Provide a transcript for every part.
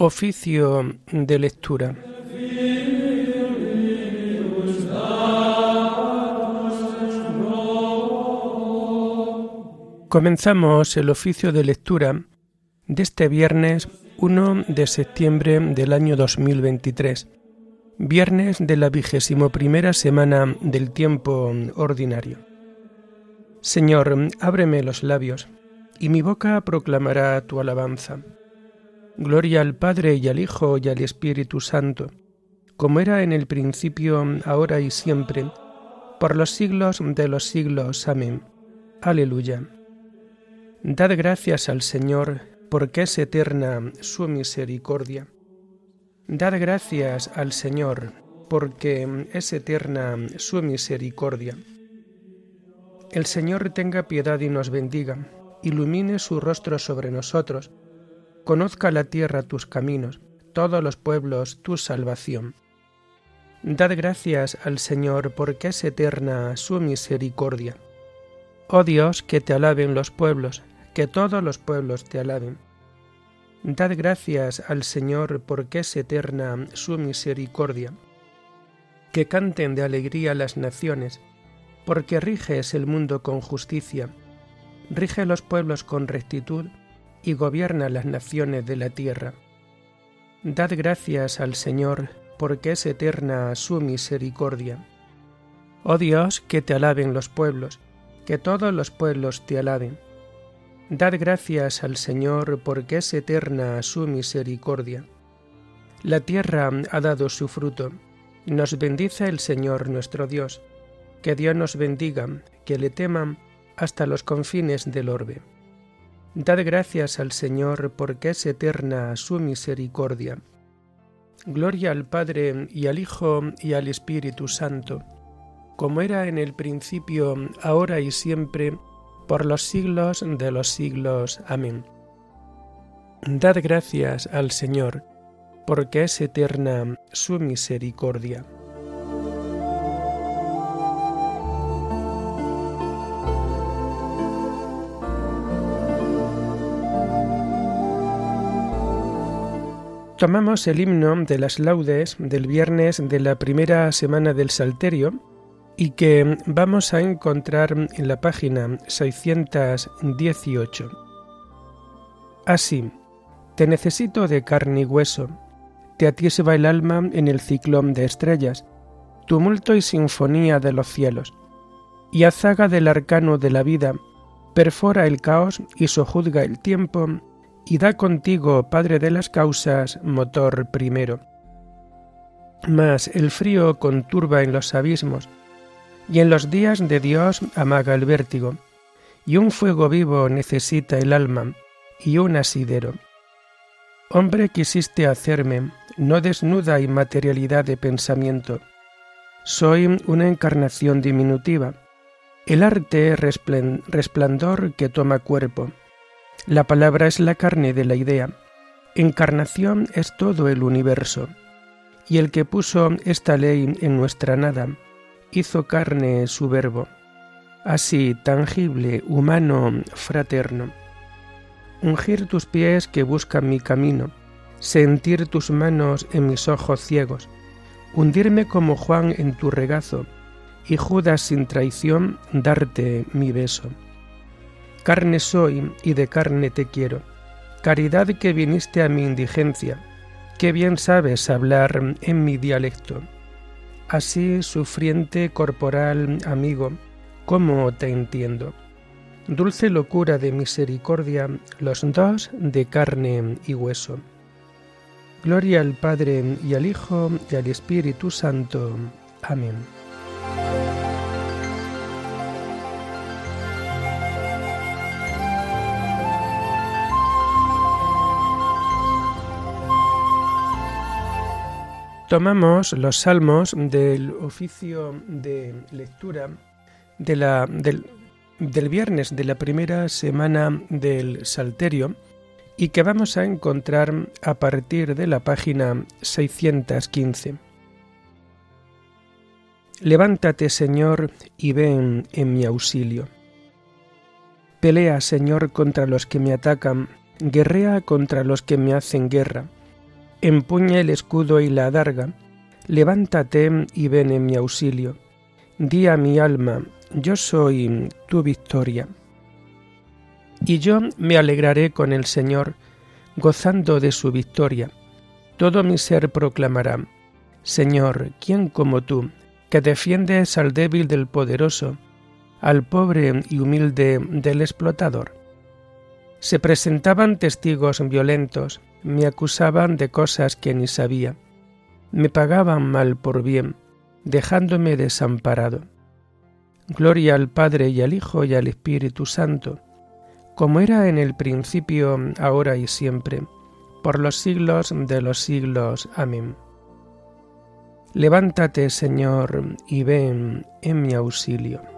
Oficio de lectura. Comenzamos el oficio de lectura de este viernes 1 de septiembre del año 2023, viernes de la vigésimo primera semana del tiempo ordinario. Señor, ábreme los labios, y mi boca proclamará tu alabanza. Gloria al Padre y al Hijo y al Espíritu Santo, como era en el principio, ahora y siempre, por los siglos de los siglos. Amén. Aleluya. Dad gracias al Señor, porque es eterna su misericordia. Dad gracias al Señor, porque es eterna su misericordia. El Señor tenga piedad y nos bendiga, ilumine su rostro sobre nosotros, conozca la tierra tus caminos, todos los pueblos tu salvación. Dad gracias al Señor, porque es eterna su misericordia. Oh Dios, que te alaben los pueblos, que todos los pueblos te alaben. Dad gracias al Señor porque es eterna su misericordia. Que canten de alegría las naciones, porque riges el mundo con justicia, rige los pueblos con rectitud y gobierna las naciones de la tierra. Dad gracias al Señor porque es eterna su misericordia. Oh Dios, que te alaben los pueblos, que todos los pueblos te alaben Dad gracias al Señor porque es eterna su misericordia. La tierra ha dado su fruto. Nos bendice el Señor nuestro Dios. Que Dios nos bendiga, que le teman hasta los confines del orbe. Dad gracias al Señor porque es eterna su misericordia. Gloria al Padre y al Hijo y al Espíritu Santo, como era en el principio, ahora y siempre, por los siglos de los siglos. Amén. Dad gracias al Señor, porque es eterna su misericordia. Tomamos el himno de las laudes del viernes de la primera semana del Salterio y que vamos a encontrar en la página 618. Así, te necesito de carne y hueso, te atisba el alma en el ciclón de estrellas, tumulto y sinfonía de los cielos, y azaga del arcano de la vida, perfora el caos y sojuzga el tiempo, y da contigo, Padre de las causas, motor primero. Mas el frío conturba en los abismos, y en los días de Dios amaga el vértigo, y un fuego vivo necesita el alma, y un asidero. Hombre quisiste hacerme, no desnuda inmaterialidad de pensamiento. Soy una encarnación diminutiva. El arte es resplandor que toma cuerpo. La palabra es la carne de la idea. Encarnación es todo el universo. Y el que puso esta ley en nuestra nada, hizo carne su verbo, así tangible, humano, fraterno. Ungir tus pies que buscan mi camino, sentir tus manos en mis ojos ciegos, hundirme como Juan en tu regazo, y Judas sin traición darte mi beso. Carne soy y de carne te quiero, caridad que viniste a mi indigencia, que bien sabes hablar en mi dialecto Así, sufriente corporal amigo, ¿cómo te entiendo? Dulce locura de misericordia, los dos de carne y hueso. Gloria al Padre y al Hijo y al Espíritu Santo. Amén. Tomamos los salmos del oficio de lectura del, del viernes de la primera semana del Salterio y que vamos a encontrar a partir de la página 615. Levántate, Señor, y ven en mi auxilio. Pelea, Señor, contra los que me atacan, guerrea contra los que me hacen guerra empuña el escudo y la adarga, levántate y ven en mi auxilio. Di a mi alma, yo soy tu victoria. Y yo me alegraré con el Señor, gozando de su victoria. Todo mi ser proclamará, Señor, ¿quién como tú, que defiendes al débil del poderoso, al pobre y humilde del explotador? Se presentaban testigos violentos, me acusaban de cosas que ni sabía, me pagaban mal por bien, dejándome desamparado. Gloria al Padre y al Hijo y al Espíritu Santo, como era en el principio, ahora y siempre, por los siglos de los siglos. Amén. Levántate, Señor, y ven en mi auxilio.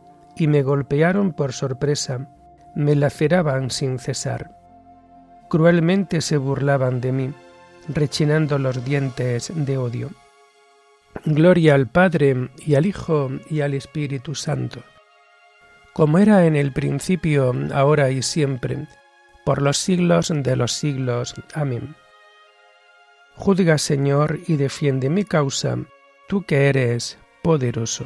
y me golpearon por sorpresa, me laceraban sin cesar. Cruelmente se burlaban de mí, rechinando los dientes de odio. Gloria al Padre y al Hijo y al Espíritu Santo, como era en el principio, ahora y siempre, por los siglos de los siglos. Amén. Juzga, Señor, y defiende mi causa, tú que eres poderoso.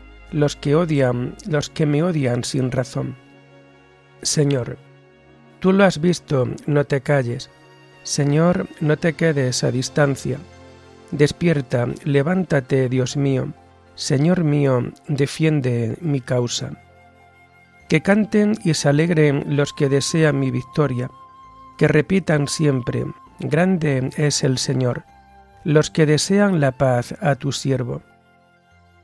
los que odian, los que me odian sin razón. Señor, tú lo has visto, no te calles. Señor, no te quedes a distancia. Despierta, levántate, Dios mío. Señor mío, defiende mi causa. Que canten y se alegren los que desean mi victoria, que repitan siempre, Grande es el Señor, los que desean la paz a tu siervo.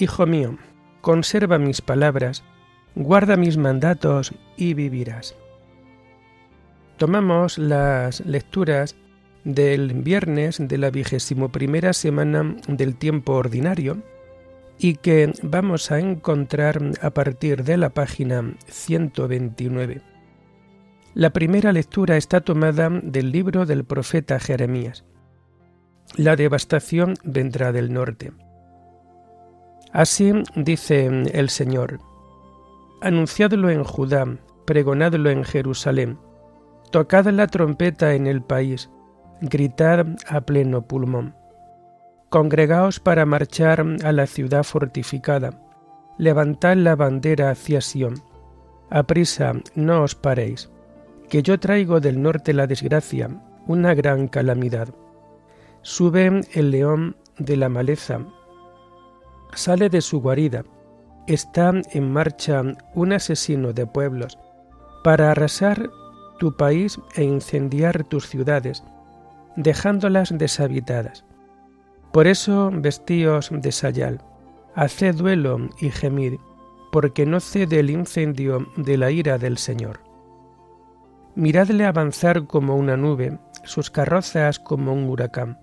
Hijo mío, conserva mis palabras, guarda mis mandatos y vivirás. Tomamos las lecturas del viernes de la vigésimo primera semana del tiempo ordinario y que vamos a encontrar a partir de la página 129. La primera lectura está tomada del libro del profeta Jeremías. La devastación vendrá del norte. Así dice el Señor, anunciadlo en Judá, pregonadlo en Jerusalén, tocad la trompeta en el país, gritad a pleno pulmón. Congregaos para marchar a la ciudad fortificada, levantad la bandera hacia Sión. Aprisa, no os paréis, que yo traigo del norte la desgracia, una gran calamidad. Sube el león de la maleza, sale de su guarida. Está en marcha un asesino de pueblos para arrasar tu país e incendiar tus ciudades, dejándolas deshabitadas. Por eso vestíos de sayal, haced duelo y gemid, porque no cede el incendio de la ira del Señor. Miradle avanzar como una nube, sus carrozas como un huracán.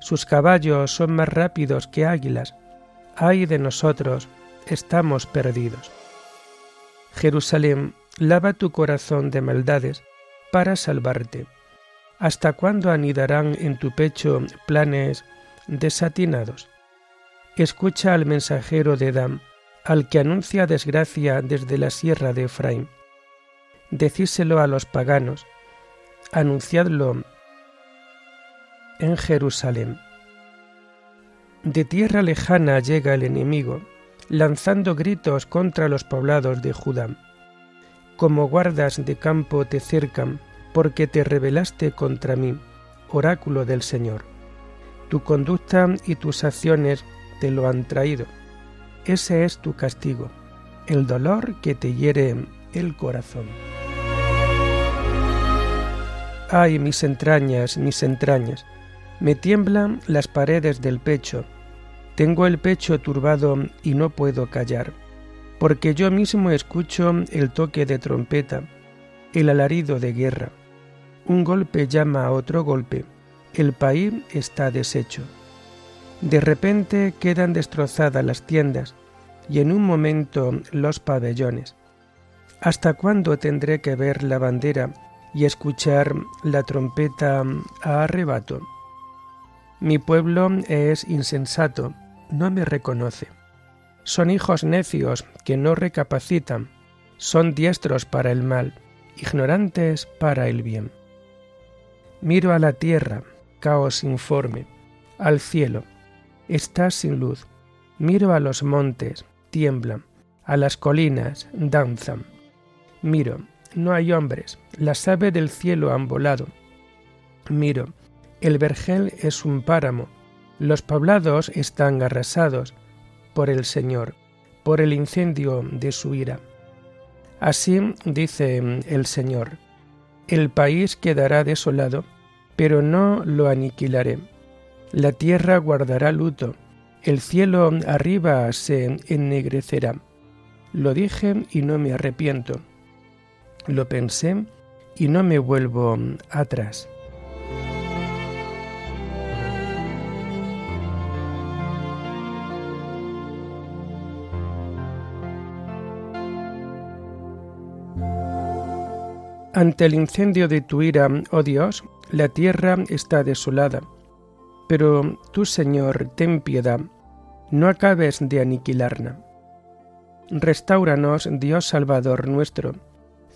Sus caballos son más rápidos que águilas. Ay de nosotros, estamos perdidos. Jerusalén, lava tu corazón de maldades para salvarte. ¿Hasta cuándo anidarán en tu pecho planes desatinados? Escucha al mensajero de Edam, al que anuncia desgracia desde la sierra de Efraín. Decíselo a los paganos, anunciadlo en Jerusalén. De tierra lejana llega el enemigo, lanzando gritos contra los poblados de Judá. Como guardas de campo te cercan, porque te rebelaste contra mí, oráculo del Señor. Tu conducta y tus acciones te lo han traído. Ese es tu castigo, el dolor que te hiere el corazón. Ay, mis entrañas, mis entrañas, me tiemblan las paredes del pecho, tengo el pecho turbado y no puedo callar, porque yo mismo escucho el toque de trompeta, el alarido de guerra. Un golpe llama a otro golpe, el país está deshecho. De repente quedan destrozadas las tiendas y en un momento los pabellones. ¿Hasta cuándo tendré que ver la bandera y escuchar la trompeta a arrebato? Mi pueblo es insensato, no me reconoce. Son hijos necios que no recapacitan, son diestros para el mal, ignorantes para el bien. Miro a la tierra, caos informe, al cielo, está sin luz. Miro a los montes, tiemblan, a las colinas, danzan. Miro, no hay hombres, las aves del cielo han volado. Miro, el vergel es un páramo, los poblados están arrasados por el Señor, por el incendio de su ira. Así dice el Señor, el país quedará desolado, pero no lo aniquilaré. La tierra guardará luto, el cielo arriba se ennegrecerá. Lo dije y no me arrepiento. Lo pensé y no me vuelvo atrás. Ante el incendio de tu ira, oh Dios, la tierra está desolada. Pero tú, Señor, ten piedad, no acabes de aniquilarla. Restauranos, Dios Salvador nuestro,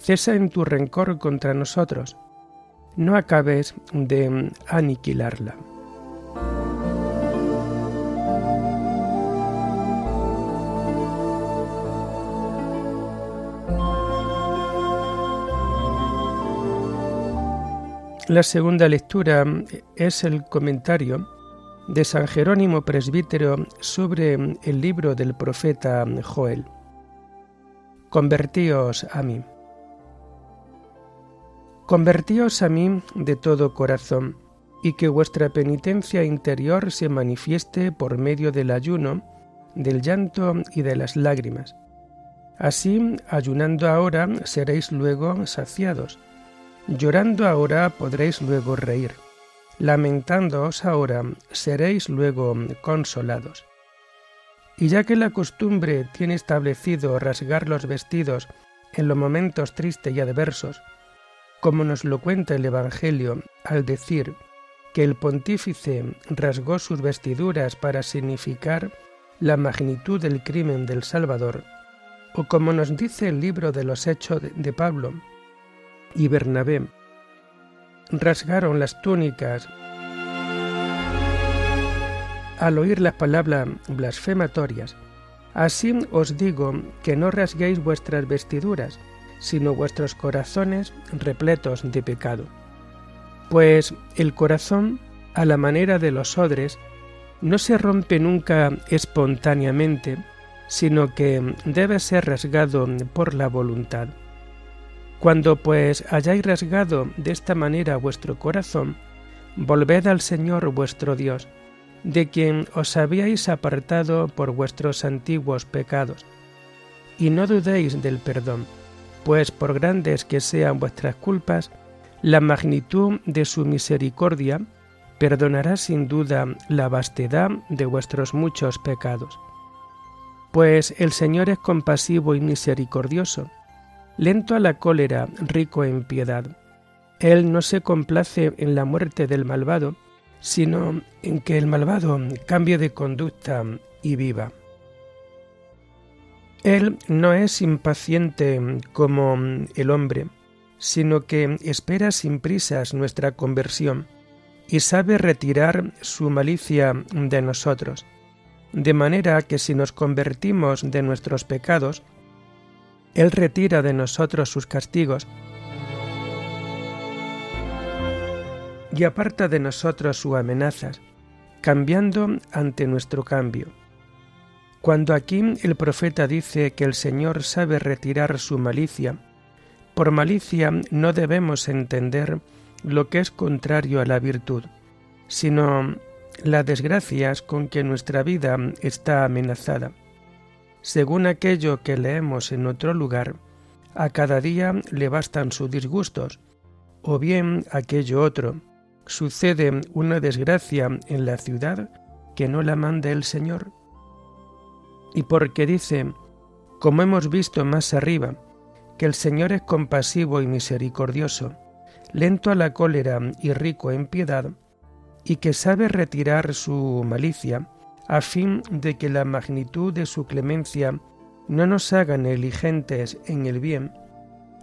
cesa en tu rencor contra nosotros, no acabes de aniquilarla. La segunda lectura es el comentario de San Jerónimo Presbítero sobre el libro del profeta Joel. Convertíos a mí. Convertíos a mí de todo corazón, y que vuestra penitencia interior se manifieste por medio del ayuno, del llanto y de las lágrimas. Así, ayunando ahora, seréis luego saciados Llorando ahora podréis luego reír, lamentándoos ahora seréis luego consolados. Y ya que la costumbre tiene establecido rasgar los vestidos en los momentos tristes y adversos, como nos lo cuenta el Evangelio al decir que el pontífice rasgó sus vestiduras para significar la magnitud del crimen del Salvador, o como nos dice el libro de los Hechos de Pablo, y Bernabé rasgaron las túnicas al oír las palabras blasfematorias. Así os digo que no rasguéis vuestras vestiduras, sino vuestros corazones repletos de pecado. Pues el corazón, a la manera de los odres, no se rompe nunca espontáneamente, sino que debe ser rasgado por la voluntad. Cuando pues hayáis rasgado de esta manera vuestro corazón, volved al Señor vuestro Dios, de quien os habíais apartado por vuestros antiguos pecados. Y no dudéis del perdón, pues por grandes que sean vuestras culpas, la magnitud de su misericordia perdonará sin duda la vastedad de vuestros muchos pecados. Pues el Señor es compasivo y misericordioso, lento a la cólera, rico en piedad. Él no se complace en la muerte del malvado, sino en que el malvado cambie de conducta y viva. Él no es impaciente como el hombre, sino que espera sin prisas nuestra conversión y sabe retirar su malicia de nosotros, de manera que si nos convertimos de nuestros pecados, Él retira de nosotros sus castigos y aparta de nosotros sus amenazas, cambiando ante nuestro cambio. Cuando aquí el profeta dice que el Señor sabe retirar su malicia, por malicia no debemos entender lo que es contrario a la virtud, sino las desgracias con que nuestra vida está amenazada. Según aquello que leemos en otro lugar, a cada día le bastan sus disgustos, o bien aquello otro, sucede una desgracia en la ciudad que no la manda el Señor. Y porque dice, como hemos visto más arriba, que el Señor es compasivo y misericordioso, lento a la cólera y rico en piedad, y que sabe retirar su malicia, a fin de que la magnitud de su clemencia no nos haga negligentes en el bien,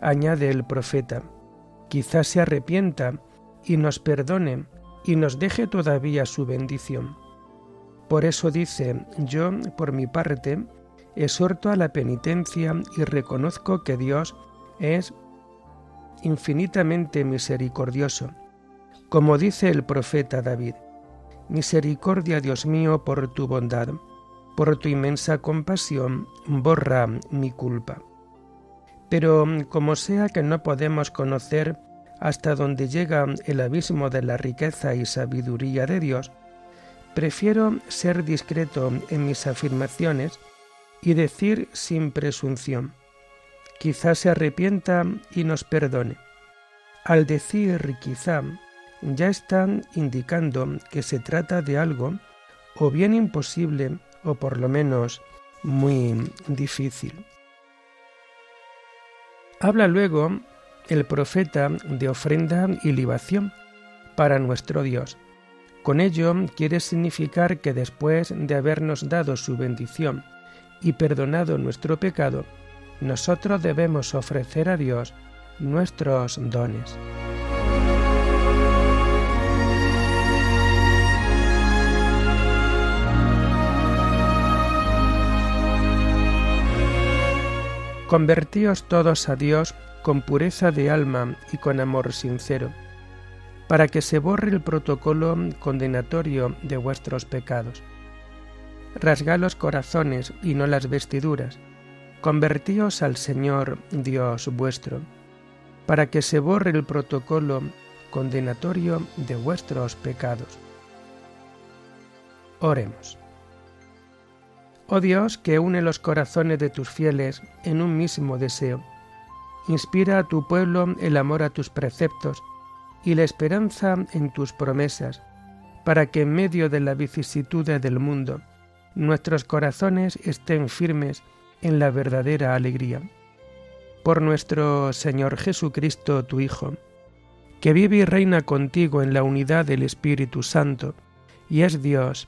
añade el profeta, quizás se arrepienta y nos perdone y nos deje todavía su bendición. Por eso dice, yo, por mi parte, exhorto a la penitencia y reconozco que Dios es infinitamente misericordioso, como dice el profeta David. Misericordia, Dios mío, por tu bondad, por tu inmensa compasión, borra mi culpa. Pero como sea que no podemos conocer hasta donde llega el abismo de la riqueza y sabiduría de Dios, prefiero ser discreto en mis afirmaciones y decir sin presunción quizá se arrepienta y nos perdone. Al decir quizá, ya están indicando que se trata de algo o bien imposible o por lo menos muy difícil. Habla luego el profeta de ofrenda y libación para nuestro Dios. Con ello quiere significar que después de habernos dado su bendición y perdonado nuestro pecado, nosotros debemos ofrecer a Dios nuestros dones. Convertíos todos a Dios con pureza de alma y con amor sincero, para que se borre el protocolo condenatorio de vuestros pecados. Rasgad los corazones y no las vestiduras, Convertíos al Señor Dios vuestro, para que se borre el protocolo condenatorio de vuestros pecados. Oremos. Oh Dios, que une los corazones de tus fieles en un mismo deseo, inspira a tu pueblo el amor a tus preceptos y la esperanza en tus promesas, para que en medio de la vicisitud del mundo nuestros corazones estén firmes en la verdadera alegría. Por nuestro Señor Jesucristo, tu Hijo, que vive y reina contigo en la unidad del Espíritu Santo, y es Dios